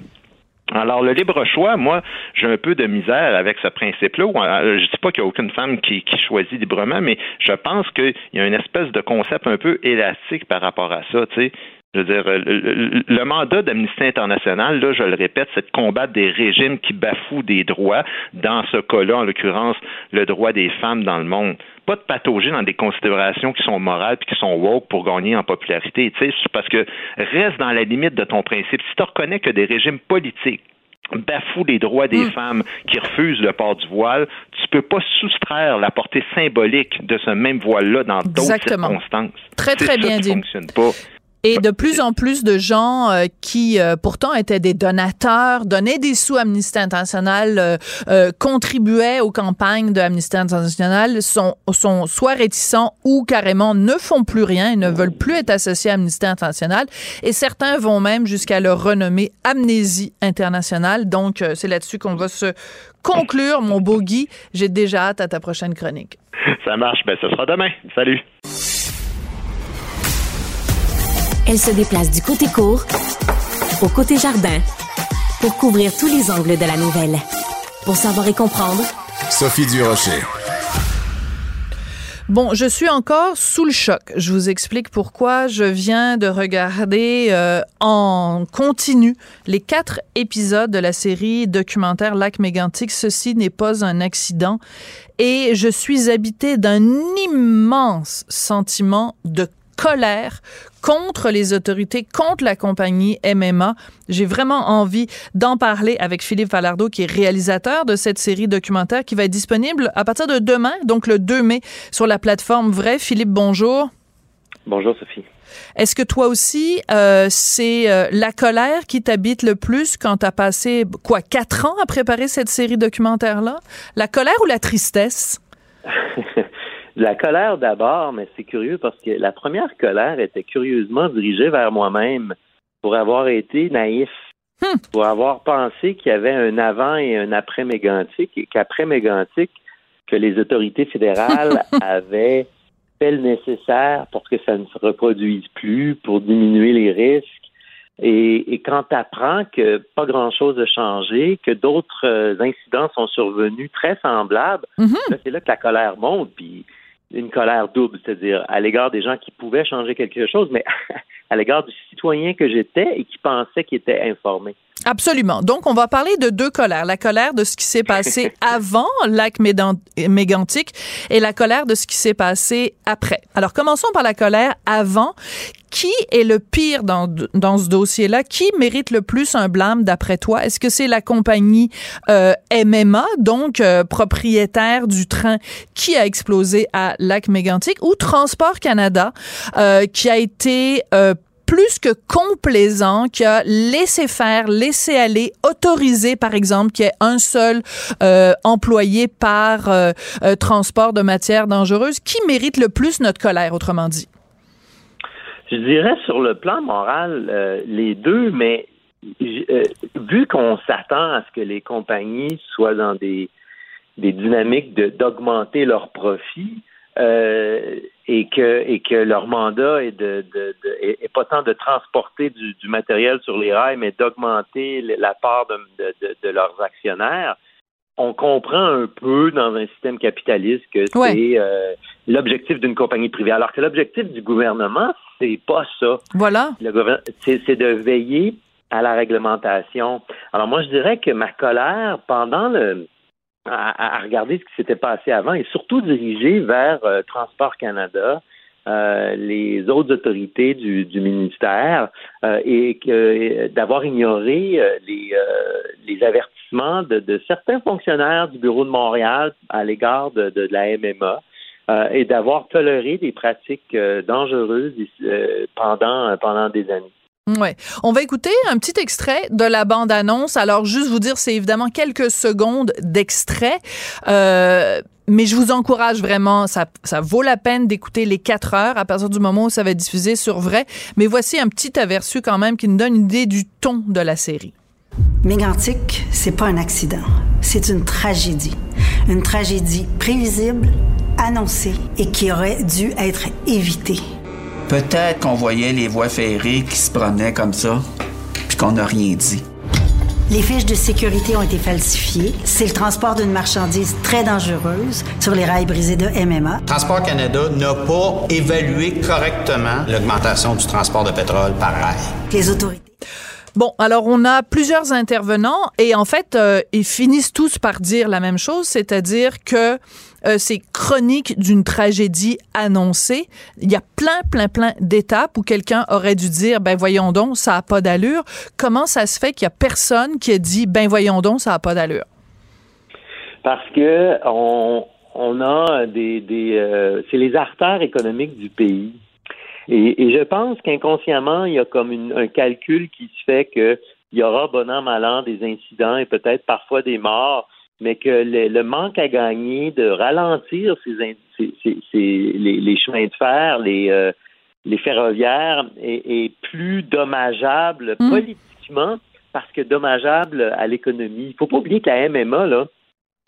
Alors, le libre choix, moi, j'ai un peu de misère avec ce principe-là. Euh, je dis pas qu'il n'y a aucune femme qui, choisit librement, mais je pense qu'il y a une espèce de concept un peu élastique par rapport à ça. Tu sais. Je veux dire, le, le mandat d'Amnesty International, là, je le répète, c'est de combattre des régimes qui bafouent des droits. Dans ce cas-là, en l'occurrence, le droit des femmes dans le monde pas de patauger dans des considérations qui sont morales puis qui sont woke pour gagner en popularité. Tu sais, parce que reste dans la limite de ton principe. Si tu reconnais que des régimes politiques bafouent les droits des mm. femmes qui refusent le port du voile, tu peux pas soustraire la portée symbolique de ce même voile-là dans d'autres circonstances. Très, très bien dit. fonctionne pas. Et de plus en plus de gens euh, qui euh, pourtant étaient des donateurs, donnaient des sous à Amnesty International, euh, contribuaient aux campagnes de Amnesty International, sont, sont soit réticents ou carrément ne font plus rien et ne veulent plus être associés à Amnesty International. Et certains vont même jusqu'à leur renommer Amnésie Internationale. Donc, c'est là-dessus qu'on va se conclure, mon beau Guy. J'ai déjà hâte à ta prochaine chronique. Ça marche. Ben, ce sera demain. Salut. Elle se déplace du côté court au côté jardin pour couvrir tous les angles de la nouvelle. Pour savoir et comprendre, Sophie Durocher. Bon, je suis encore sous le choc. Je vous explique pourquoi. Je viens de regarder euh, en continu les quatre épisodes de la série documentaire Lac Mégantic. Ceci n'est pas un accident. Et je suis habitée d'un immense sentiment de colère contre les autorités, contre la compagnie MMA. J'ai vraiment envie d'en parler avec Philippe Falardeau, qui est réalisateur de cette série documentaire qui va être disponible à partir de demain, donc le 2 mai, sur la plateforme Vrai. Philippe, bonjour. Bonjour, Sophie. Est-ce que toi aussi, euh, c'est euh, la colère qui t'habite le plus quand tu as passé, quoi, quatre ans à préparer cette série documentaire-là? La colère ou la tristesse? la colère d'abord, mais c'est curieux parce que la première colère était curieusement dirigée vers moi-même pour avoir été naïf, hmm. pour avoir pensé qu'il y avait un avant et un après mégantique et qu'après mégantique, que les autorités fédérales avaient fait le nécessaire pour que ça ne se reproduise plus, pour diminuer les risques. Et, et quand tu apprends que pas grand-chose a changé, que d'autres euh, incidents sont survenus très semblables, mm-hmm. c'est là que la colère monte. Puis une colère double, c'est-à-dire à, l'égard des gens qui pouvaient changer quelque chose, mais à l'égard du citoyen que j'étais et qui pensait qu'il était informé. Absolument. Donc, on va parler de deux colères. La colère de ce qui s'est passé avant l'acte mégantique et la colère de ce qui s'est passé après. Alors, commençons par la colère avant. Qui est le pire dans, dans ce dossier-là? Qui mérite le plus un blâme d'après toi? Est-ce que c'est la compagnie euh, MMA, donc euh, propriétaire du train qui a explosé à Lac Mégantic, ou Transport Canada, euh, qui a été euh, plus que complaisant, qui a laissé faire, laissé aller, autorisé, par exemple, qu'il y ait un seul euh, employé par euh, euh, transport de matières dangereuses, qui mérite le plus notre colère, autrement dit? Je dirais sur le plan moral, euh, les deux, mais euh, vu qu'on s'attend à ce que les compagnies soient dans des, des dynamiques d'augmenter leurs profits, euh, et que et que leur mandat est de, de, est, pas tant de transporter du, du, matériel sur les rails, mais d'augmenter la part de, de, leurs actionnaires. On comprend un peu dans un système capitaliste que c'est euh, l'objectif d'une compagnie privée, alors que l'objectif du gouvernement, c'est pas ça. Voilà. C'est de veiller à la réglementation. Alors moi, je dirais que ma colère pendant le à, regarder ce qui s'était passé avant et surtout diriger vers euh, Transport Canada, euh, les autres autorités du, du ministère euh, et que d'avoir ignoré les, avertissements de, certains fonctionnaires du bureau de Montréal à l'égard de, de, la MMA. et d'avoir toléré des pratiques dangereuses pendant pendant des années. Ouais. On va écouter un petit extrait de la bande-annonce. Alors, juste vous dire, c'est évidemment quelques secondes d'extrait. Euh, mais je vous encourage vraiment, ça, ça vaut la peine d'écouter les quatre heures à partir du moment où ça va être diffusé sur vrai. Mais voici un petit aperçu quand même qui nous donne une idée du ton de la série. Mégantic, c'est pas un accident, c'est une tragédie. Une tragédie prévisible, annoncée et qui aurait dû être évitée. Peut-être qu'on voyait les voies ferrées qui se promenaient comme ça, puis qu'on n'a rien dit. Les fiches de sécurité ont été falsifiées. C'est le transport d'une marchandise très dangereuse sur les rails brisés de MMA. Transport Canada n'a pas évalué correctement l'augmentation du transport de pétrole par rail. Les autorités. Bon, alors on a plusieurs intervenants et en fait, euh, ils finissent tous par dire la même chose, c'est-à-dire que euh, c'est chronique d'une tragédie annoncée. Il y a plein, plein, plein d'étapes où quelqu'un aurait dû dire, ben voyons donc, ça a pas d'allure. Comment ça se fait qu'il y a personne qui a dit, ben voyons donc, ça a pas d'allure? Parce que on, a des, euh, c'est les artères économiques du pays. Et, je pense qu'inconsciemment, il y a comme un calcul qui se fait que il y aura bon an, mal an des incidents et peut-être parfois des morts mais que le, manque à gagner de ralentir ces, les, chemins de fer, les, euh, les ferroviaires est, plus dommageable mm. politiquement parce que dommageable à l'économie. Il faut pas oublier que la MMA, là,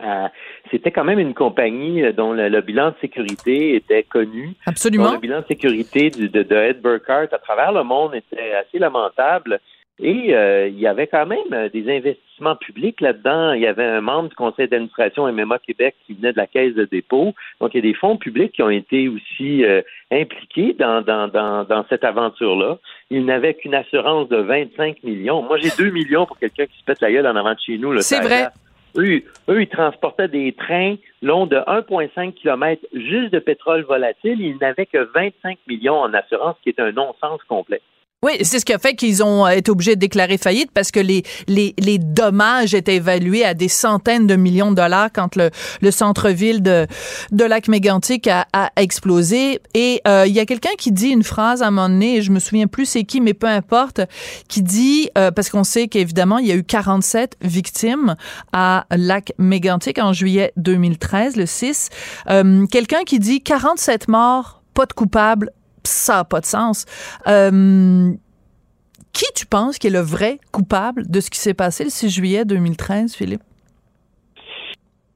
euh, c'était quand même une compagnie dont le, bilan de sécurité était connu. Absolument. le bilan de sécurité de, de Ed Burkhardt à travers le monde était assez lamentable. Et euh, il y avait quand même euh, des investissements publics là-dedans. Il y avait un membre du conseil d'administration MMA Québec qui venait de la caisse de dépôt. Donc, il y a des fonds publics qui ont été aussi euh, impliqués dans, dans, dans, dans cette aventure-là. Il n'avait qu'une assurance de 25 millions. Moi, j'ai 2 millions pour quelqu'un qui se pète la gueule en avant de chez nous. C'est vrai. Eux, eux, ils transportaient des trains longs de 1,5 km juste de pétrole volatile. Ils n'avaient que 25 millions en assurance, ce qui est un non-sens complet. Oui, c'est ce qui a fait qu'ils ont euh, été obligés de déclarer faillite parce que les, les, les dommages étaient évalués à des centaines de millions de dollars quand le, le centre-ville de, de Lac Mégantic a, a explosé. Et euh, il y a quelqu'un qui dit une phrase à un moment donné, je me souviens plus c'est qui, mais peu importe, qui dit, euh, parce qu'on sait qu'évidemment, il y a eu 47 victimes à Lac Mégantic en juillet 2013, le 6. quelqu'un qui dit 47 morts, pas de coupables, ça n'a pas de sens. Euh, qui tu penses qui est le vrai coupable de ce qui s'est passé le 6 juillet 2013, Philippe?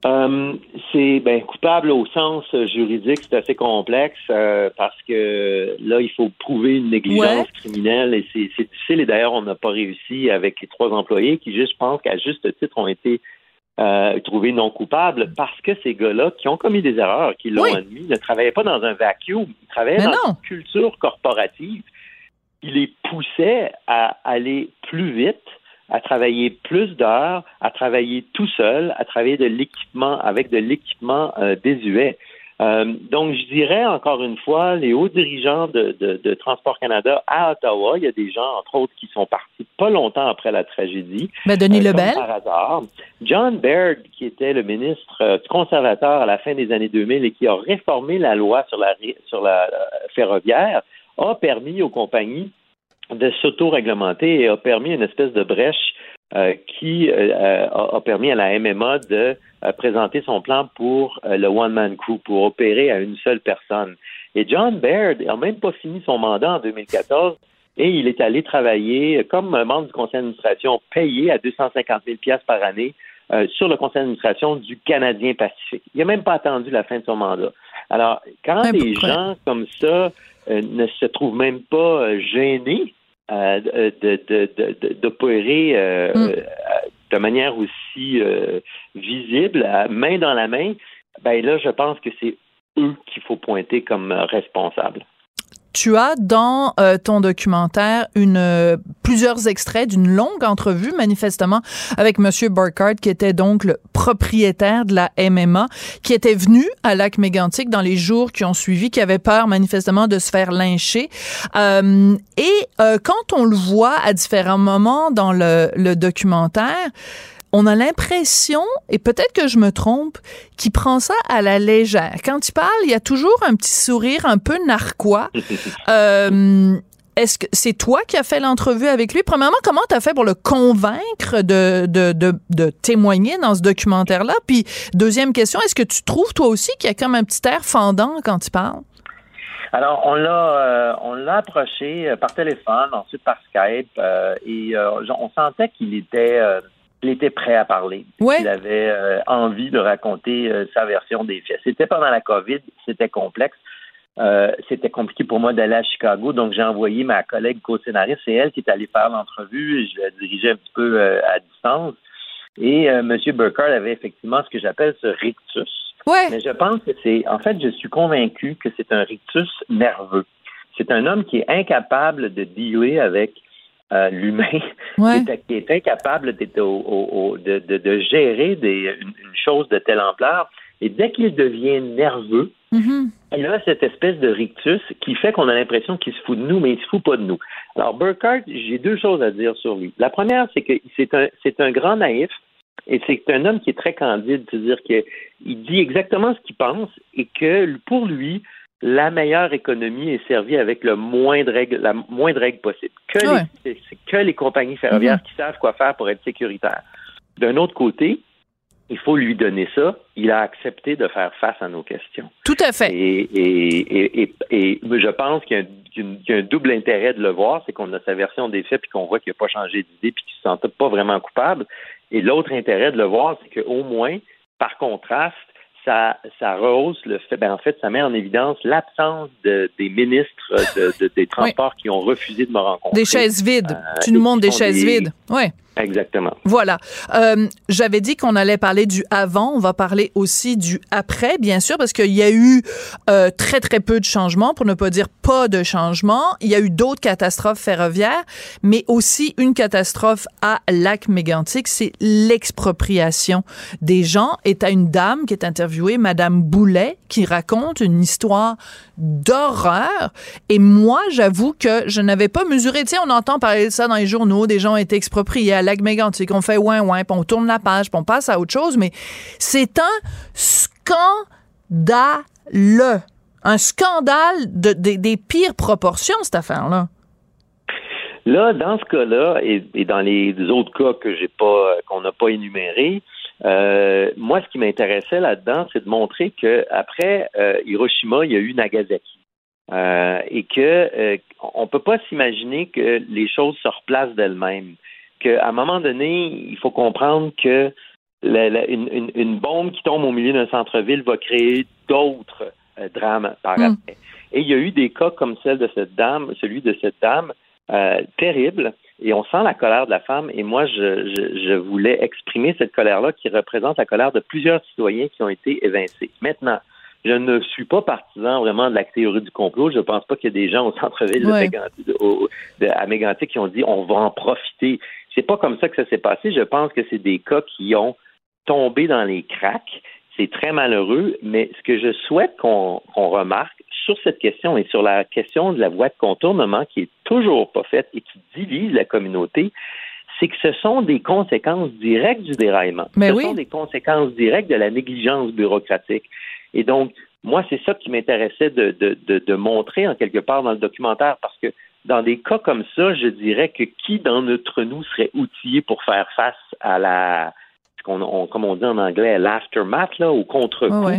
Euh, c'est ben, coupable au sens juridique, c'est assez complexe euh, parce que là, il faut prouver une négligence criminelle et c'est difficile. Et d'ailleurs, on n'a pas réussi avec les trois employés qui, juste, je pense qu'à juste titre, ont été euh, trouvé non coupable parce que ces gars-là qui ont commis des erreurs, qui l'ont admis, ne travaillaient pas dans un vacuum, ils travaillaient dans une culture corporative. Qui les poussait à aller plus vite, à travailler plus d'heures, à travailler tout seul, à travailler de l'équipement avec de l'équipement euh, désuet. Euh, donc, je dirais encore une fois, les hauts dirigeants de, de, Transport Canada à Ottawa, il y a des gens, entre autres, qui sont partis pas longtemps après la tragédie. Ben, Denis euh, Lebel? Par hasard. John Baird, qui était le ministre euh, conservateur à la fin des années 2000 et qui a réformé la loi sur la, sur la ferroviaire, a permis aux compagnies de s'auto-réglementer et a permis une espèce de brèche euh, qui euh, a, permis à la MMA de présenter son plan pour le one-man crew, pour opérer à une seule personne. Et John Baird n'a même pas fini son mandat en 2014 et il est allé travailler comme membre du conseil d'administration payé à 250 000 par année euh, sur le conseil d'administration du Canadien Pacifique. Il n'a même pas attendu la fin de son mandat. Alors, quand des gens comme ça euh, ne se trouvent même pas euh, gênés d'opérer mm. De manière aussi visible, main dans la main, ben là, je pense que c'est eux qu'il faut pointer comme responsables tu as dans euh, ton documentaire une euh, plusieurs extraits d'une longue entrevue manifestement avec monsieur Burkhardt qui était donc le propriétaire de la MMA qui était venu à Lac Mégantic dans les jours qui ont suivi qui avait peur manifestement de se faire lyncher. Euh, et quand on le voit à différents moments dans le, le documentaire on a l'impression, et peut-être que je me trompe, qu'il prend ça à la légère. Quand il parle, il y a toujours un petit sourire un peu narquois. Euh, est-ce que c'est toi qui as fait l'entrevue avec lui? Premièrement, comment tu as fait pour le convaincre de, de, témoigner dans ce documentaire-là? Puis, deuxième question, est-ce que tu trouves toi aussi qu'il y a comme un petit air fendant quand il parle? Alors, on l'a, euh, on l'a approché euh, par téléphone, ensuite par Skype, et on sentait qu'il était il était prêt à parler. Il avait euh, envie de raconter euh, sa version des faits. C'était pendant la COVID, c'était complexe. Euh, c'était compliqué pour moi d'aller à Chicago, donc j'ai envoyé ma collègue co-scénariste, c'est elle qui est allée faire l'entrevue et je l'ai dirigée un petit peu à distance. Et M. Burkhardt avait effectivement ce que j'appelle ce rictus. Mais je pense que c'est, en fait, je suis convaincu que c'est un rictus nerveux. C'est un homme qui est incapable de dealer avec euh, l'humain qui, est, incapable de, de, gérer des, une, chose de telle ampleur. Et dès qu'il devient nerveux, mm-hmm. il a cette espèce de rictus qui fait qu'on a l'impression qu'il se fout de nous, mais il se fout pas de nous. Alors, Burkhardt, j'ai deux choses à dire sur lui. La première, c'est que c'est un, c'est un grand naïf. Et c'est un homme qui est très candide, c'est-à-dire qu'il dit exactement ce qu'il pense et que pour lui, la meilleure économie est servie avec le moindre règle, la moindre règle possible. Que, les, que les compagnies ferroviaires mm-hmm. qui savent quoi faire pour être sécuritaires. D'un autre côté, il faut lui donner ça. Il a accepté de faire face à nos questions. Tout à fait. Et, et, je pense qu'il y, a un double intérêt de le voir, c'est qu'on a sa version des faits puis qu'on voit qu'il n'a pas changé d'idée puis qu'il ne se sent pas vraiment coupable. Et l'autre intérêt de le voir, c'est qu'au moins, par contraste, ça, ça rehausse le fait, ben en fait, ça met en évidence l'absence de, des ministres de, des Transports qui ont refusé de me rencontrer. Des chaises vides. Euh, tu nous montres des chaises vides. Oui. Exactement. Voilà. Euh, J'avais dit qu'on allait parler du avant. On va parler aussi du après, bien sûr, parce qu'il y a eu euh, très, très peu de changements, pour ne pas dire pas de changements. Il y a eu d'autres catastrophes ferroviaires, mais aussi une catastrophe à Lac-Mégantic, c'est l'expropriation des gens. Et à une dame qui est interviewée, Madame Boulet, qui raconte une histoire d'horreur. Et moi, j'avoue que je n'avais pas mesuré. Tu sais, on entend parler de ça dans les journaux, des gens ont été expropriés à lac mégantic on fait ouin ouin, puis on tourne la page, puis on passe à autre chose, mais c'est un scandale. Un scandale de, des pires proportions, cette affaire-là. Là, dans ce cas-là, et, dans les autres cas que j'ai pas, qu'on n'a pas énumérés, euh, moi, ce qui m'intéressait là-dedans, c'est de montrer que après euh, Hiroshima, il y a eu Nagasaki. Euh, et que on peut pas s'imaginer que les choses se replacent d'elles-mêmes qu'à un moment donné, il faut comprendre que une, bombe qui tombe au milieu d'un centre-ville va créer d'autres drames par hmm. après. Et il y a eu des cas comme celle de cette dame, celui de cette dame, terrible, et on sent la colère de la femme. Et moi, je, voulais exprimer cette colère-là qui représente la colère de plusieurs citoyens qui ont été évincés. Maintenant, je ne suis pas partisan vraiment de la théorie du complot. Je ne pense pas qu'il y ait des gens au centre-ville de, à Mégantic qui ont dit on va en profiter. C'est pas comme ça que ça s'est passé. Je pense que c'est des cas qui ont tombé dans les cracks. C'est très malheureux, mais ce que je souhaite qu'on remarque sur cette question et sur la question de la voie de contournement qui est toujours pas faite et qui divise la communauté, c'est que ce sont des conséquences directes du déraillement. Mais ce oui. sont des conséquences directes de la négligence bureaucratique. Et donc, moi, c'est ça qui m'intéressait de, de, de, montrer en quelque part dans le documentaire, parce que dans des cas comme ça, je dirais que qui d'entre nous serait outillé pour faire face à la, qu'on, comme on dit en anglais, l'aftermath, là, au contre-coup?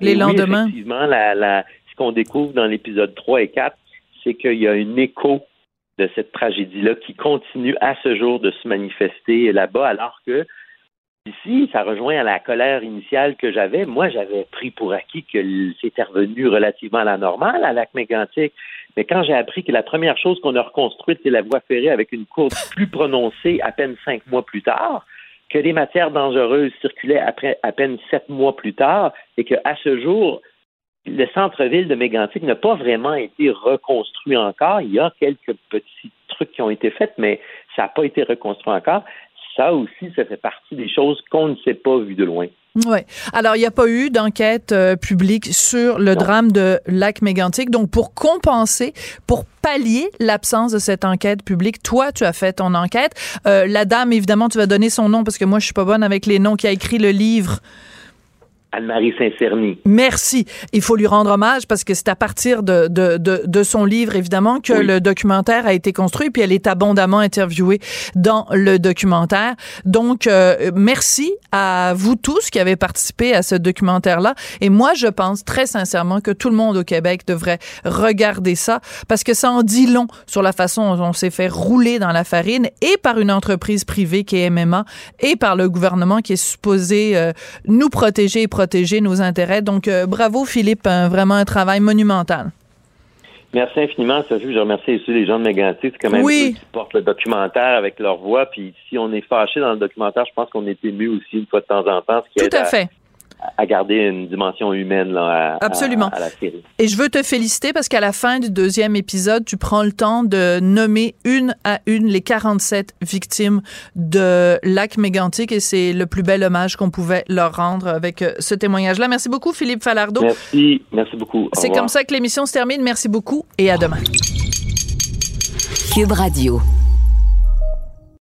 Les lendemains. effectivement, la, la, ce qu'on découvre dans l'épisode 3 et 4, c'est qu'il y a un écho de cette tragédie-là qui continue à ce jour de se manifester là-bas, alors que ici, ça rejoint à la colère initiale que j'avais. Moi, j'avais pris pour acquis que c'était revenu relativement à la normale à lac mégantic. Mais quand j'ai appris que la première chose qu'on a reconstruite, c'est la voie ferrée avec une courbe plus prononcée à peine cinq mois plus tard, que des matières dangereuses circulaient après à peine sept mois plus tard, et qu'à ce jour, le centre-ville de Mégantic n'a pas vraiment été reconstruit encore. Il y a quelques petits trucs qui ont été faits, mais ça n'a pas été reconstruit encore. Ça aussi, ça fait partie des choses qu'on ne sait pas vu de loin. Oui. Alors, il n'y a pas eu d'enquête euh, publique sur le drame de Lac Mégantic. Donc, pour compenser, pour pallier l'absence de cette enquête publique, toi, tu as fait ton enquête. Euh, la dame, évidemment, tu vas donner son nom parce que moi, je suis pas bonne avec les noms, qui a écrit le livre Anne-Marie Saint-Cerny. Merci. Il faut lui rendre hommage parce que c'est à partir de, de, de, de, son livre, évidemment, que le documentaire a été construit, puis elle est abondamment interviewée dans le documentaire. Donc, euh, merci à vous tous qui avez participé à ce documentaire-là. Et moi, je pense très sincèrement que tout le monde au Québec devrait regarder ça parce que ça en dit long sur la façon dont on s'est fait rouler dans la farine et par une entreprise privée qui est MMA et par le gouvernement qui est supposé euh, nous protéger et protéger nos intérêts. Donc, euh, bravo Philippe, vraiment un travail monumental. Merci infiniment, Sophie. Je remercie aussi les gens de Mégantic. C'est quand même oui. eux qui portent le documentaire avec leur voix. Puis si on est fâché dans le documentaire, je pense qu'on est ému aussi une fois de temps en temps. Ce qui Tout à fait à garder une dimension humaine là, à, Absolument. À, la série. Et je veux te féliciter parce qu'à la fin du deuxième épisode, tu prends le temps de nommer une à une les 47 victimes de Lac Mégantic et c'est le plus bel hommage qu'on pouvait leur rendre avec euh, ce témoignage-là. Merci beaucoup, Philippe Falardeau. Merci, merci beaucoup. C'est comme ça que l'émission se termine. Merci beaucoup et à demain. Cube Radio.